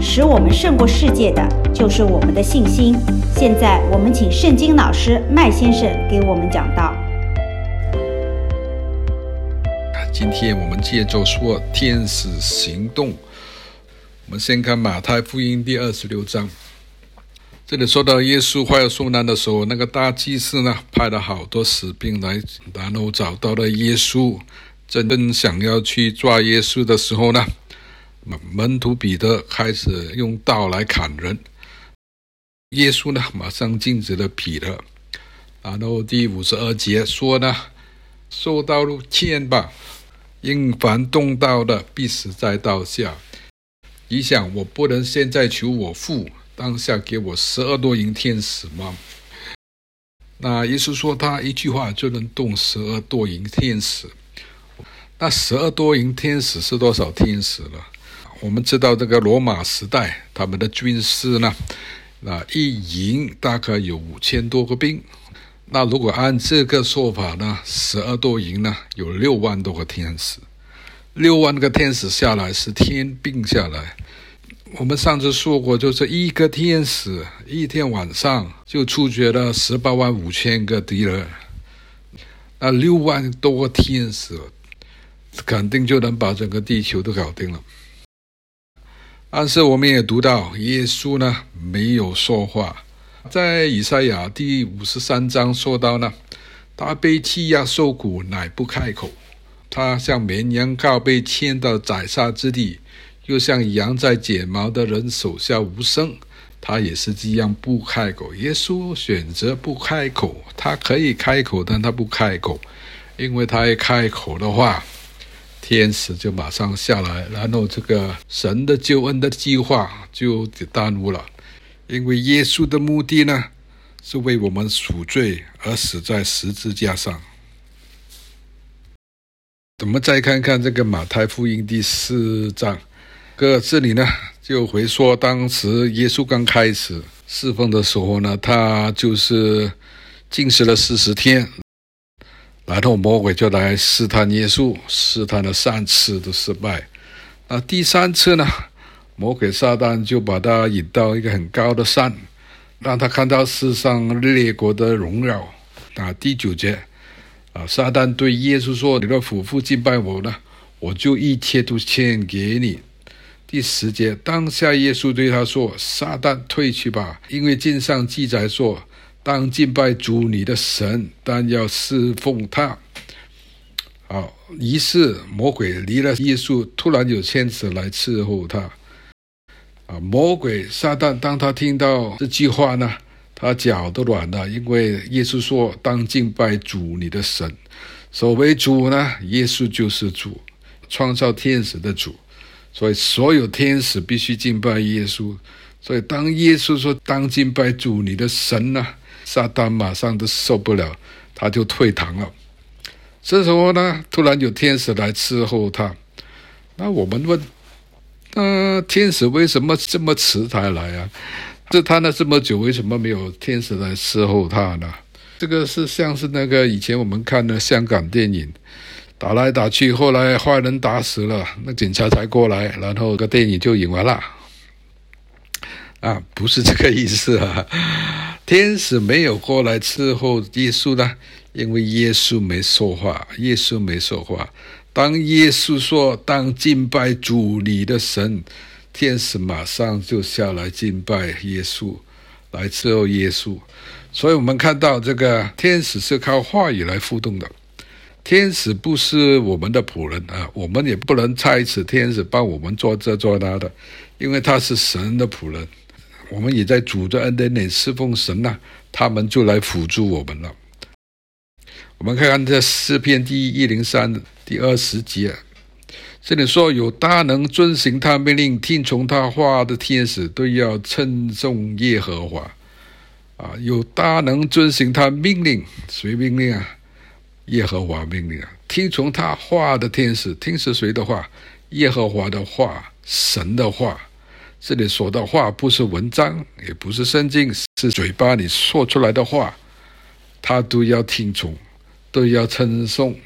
使我们胜过世界的，就是我们的信心。现在，我们请圣经老师麦先生给我们讲道。今天我们接着说天使行动。我们先看马太福音第二十六章。这里说到耶稣快要受难的时候，那个大祭司呢，派了好多士兵来，然后找到了耶稣，真正想要去抓耶稣的时候呢，门门徒彼得开始用刀来砍人，耶稣呢马上禁止了彼得。然后第五十二节说呢，受刀签吧，因凡动刀的必死在刀下。你想，我不能现在求我父当下给我十二多营天使吗？那耶稣说他一句话就能动十二多营天使，那十二多营天使是多少天使呢？我们知道这个罗马时代，他们的军事呢，那一营大概有五千多个兵。那如果按这个说法呢，十二多营呢，有六万多个天使。六万个天使下来是天兵下来。我们上次说过，就是一个天使一天晚上就处决了十八万五千个敌人。那六万多个天使，肯定就能把整个地球都搞定了。但是我们也读到，耶稣呢没有说话，在以赛亚第五十三章说到呢，他被欺压受苦，乃不开口；他像绵羊羔被牵到宰杀之地，又像羊在剪毛的人手下无声，他也是这样不开口。耶稣选择不开口，他可以开口，但他不开口，因为他一开口的话。天使就马上下来，然后这个神的救恩的计划就耽误了，因为耶稣的目的呢，是为我们赎罪而死在十字架上。我们再看看这个马太福音第四章，哥这里呢就回说，当时耶稣刚开始侍奉的时候呢，他就是禁食了四十天。然后魔鬼就来试探耶稣，试探了三次都失败。那第三次呢？魔鬼撒旦就把他引到一个很高的山，让他看到世上列国的荣耀。啊，第九节，啊，撒旦对耶稣说：“你的俯伏敬拜我呢，我就一切都献给你。”第十节，当下耶稣对他说：“撒旦退去吧，因为经上记载说。”当敬拜主你的神，但要侍奉他。好，于是魔鬼离了耶稣，突然有天使来伺候他。啊，魔鬼撒旦，当他听到这句话呢，他脚都软了，因为耶稣说：“当敬拜主你的神。”所谓主呢，耶稣就是主，创造天使的主，所以所有天使必须敬拜耶稣。所以当耶稣说：“当敬拜主你的神呢？”撒旦马上都受不了，他就退堂了。这时候呢，突然有天使来伺候他。那我们问，那、呃、天使为什么这么迟才来啊？试探了这么久，为什么没有天使来伺候他呢？这个是像是那个以前我们看的香港电影，打来打去，后来坏人打死了，那警察才过来，然后个电影就演完了。啊，不是这个意思啊。天使没有过来伺候耶稣呢，因为耶稣没说话。耶稣没说话。当耶稣说“当敬拜主你的神”，天使马上就下来敬拜耶稣，来伺候耶稣。所以我们看到这个天使是靠话语来互动的。天使不是我们的仆人啊，我们也不能差遣天使帮我们做这做那的，因为他是神的仆人。我们也在主的恩典里侍奉神呐、他们就来辅助我们了。我们看看这诗篇第一零三第二十节，这里说有大能遵行他命令、听从他话的天使，都要称颂耶和华。啊，有大能遵行他命令，谁命令啊？耶和华命令啊！听从他话的天使，听是谁的话？耶和华的话，神的话。这里说的话不是文章，也不是圣经，是嘴巴里说出来的话，他都要听从，都要称颂。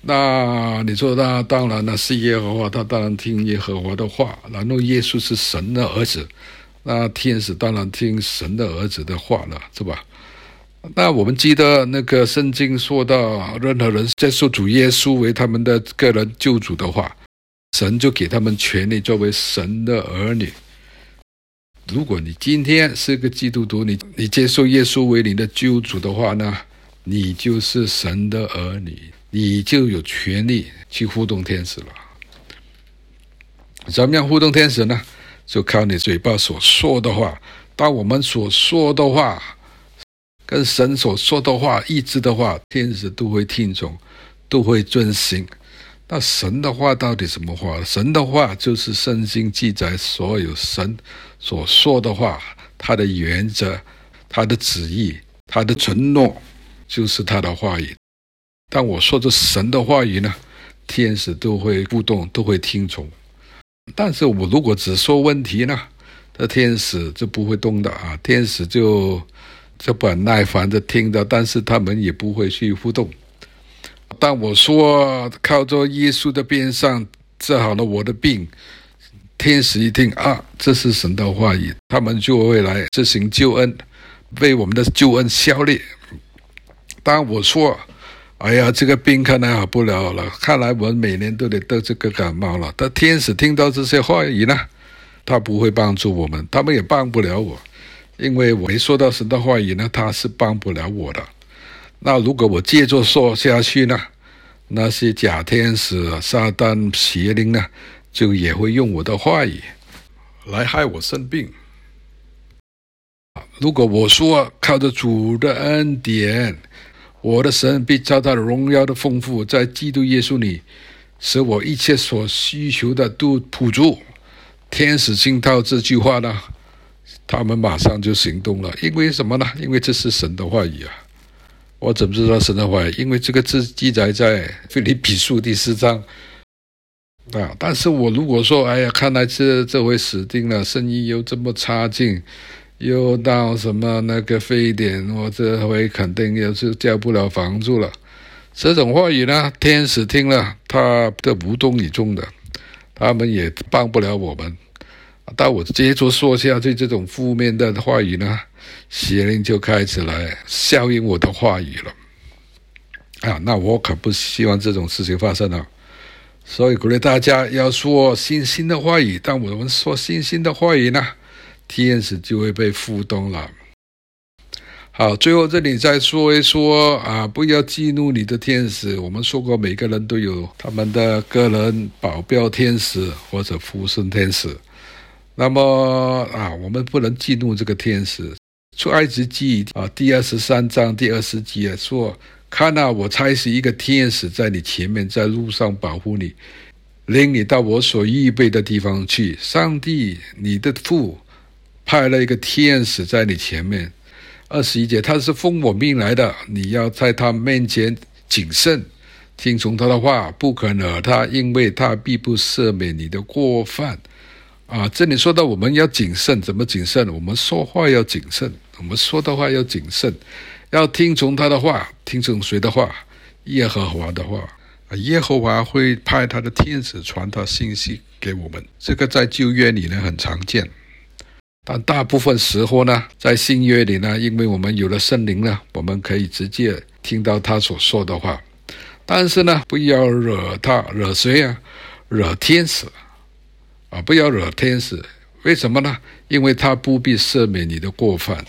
那你说那当然那是耶和华，他当然听耶和华的话。然后耶稣是神的儿子，那天使当然听神的儿子的话了，是吧？那我们记得那个圣经说到，任何人接受主耶稣为他们的个人救主的话，神就给他们权利作为神的儿女。如果你今天是个基督徒，你你接受耶稣为你的救主的话呢，你就是神的儿女，你就有权利去互动天使了。怎么样互动天使呢？就靠你嘴巴所说的话。当我们所说的话跟神所说的话一致的话，天使都会听从，都会遵行。那神的话到底什么话？神的话就是圣经记载所有神所说的话，他的原则、他的旨意、他的承诺，就是他的话语。但我说着神的话语呢，天使都会互动，都会听从。但是我如果只说问题呢，这天使就不会动的啊，天使就就不很耐烦的听的，但是他们也不会去互动。当我说靠着耶稣的边上治好了我的病，天使一听啊，这是神的话语，他们就会来执行救恩，为我们的救恩效力。当我说，哎呀，这个病看来好不了了，看来我每年都得得这个感冒了。但天使听到这些话语呢，他不会帮助我们，他们也帮不了我，因为我没说到神的话语呢，他是帮不了我的。那如果我接着说下去呢，那些假天使、撒旦、邪灵呢，就也会用我的话语来害我生病。如果我说靠着主的恩典，我的神必照他的荣耀的丰富，在基督耶稣里，使我一切所需求的都补足。天使听到这句话呢，他们马上就行动了，因为什么呢？因为这是神的话语啊。我怎么知道神的话？因为这个字记载在腓立比书第四章啊。但是我如果说，哎呀，看来这这回死定了，生意又这么差劲，又到什么那个非典，我这回肯定又是交不了房租了。这种话语呢，天使听了，他的无动于衷的，他们也帮不了我们。但我接着说下去这种负面的话语呢，邪灵就开始来效应我的话语了。啊，那我可不希望这种事情发生了。所以鼓励大家要说信心的话语。当我们说信心的话语呢，天使就会被互动了。好，最后这里再说一说啊，不要激怒你的天使。我们说过，每个人都有他们的个人保镖天使或者附身天使。那么啊，我们不能激怒这个天使。出埃及记啊，第二十三章第二十节说：“看哪，我差使一个天使在你前面，在路上保护你，领你到我所预备的地方去。上帝，你的父派了一个天使在你前面。”二十一节，他是奉我命来的，你要在他面前谨慎，听从他的话，不可惹他，因为他必不赦免你的过犯。啊，这里说到我们要谨慎，怎么谨慎？我们说话要谨慎，我们说的话要谨慎，要听从他的话，听从谁的话？耶和华的话。啊，耶和华会派他的天使传达信息给我们。这个在旧约里呢很常见，但大部分时候呢，在新约里呢，因为我们有了圣灵呢，我们可以直接听到他所说的话。但是呢，不要惹他，惹谁啊？惹天使。啊，不要惹天使，为什么呢？因为他不必赦免你的过犯，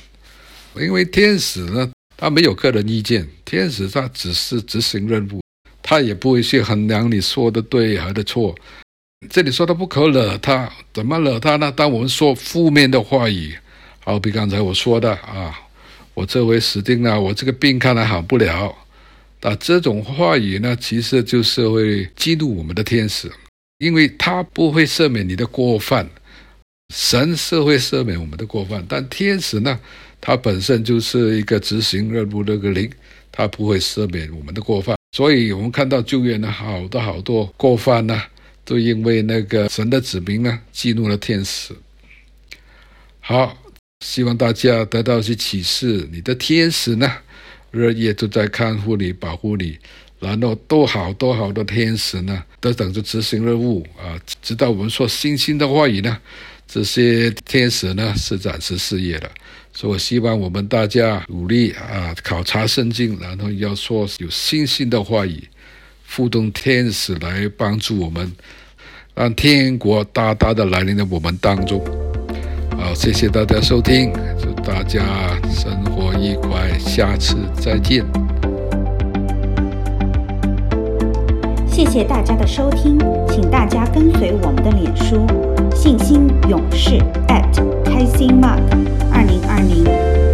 因为天使呢，他没有个人意见，天使他只是执行任务，他也不会去衡量你说的对还是错。这里说的不可惹他，怎么惹他呢？当我们说负面的话语，好比刚才我说的啊，我这回死定了，我这个病看来好不了，那这种话语呢，其实就是会激怒我们的天使。因为他不会赦免你的过犯，神是会赦免我们的过犯，但天使呢，他本身就是一个执行任务的个灵，他不会赦免我们的过犯。所以我们看到救援呢，好多好多过犯呢，都因为那个神的子民呢，激怒了天使。好，希望大家得到一些启示，你的天使呢，日夜都在看护你、保护你，然后多好多好多天使呢，都等着执行任务啊！直到我们说信心的话语呢，这些天使呢是暂时失业的。所以我希望我们大家努力啊，考察圣经，然后要说有信心的话语，互动天使来帮助我们，让天国大大的来临在我们当中。好，谢谢大家收听，祝大家生活愉快，下次再见。谢谢大家的收听，请大家跟随我们的脸书“信心勇士”@开心 mark 二零二零。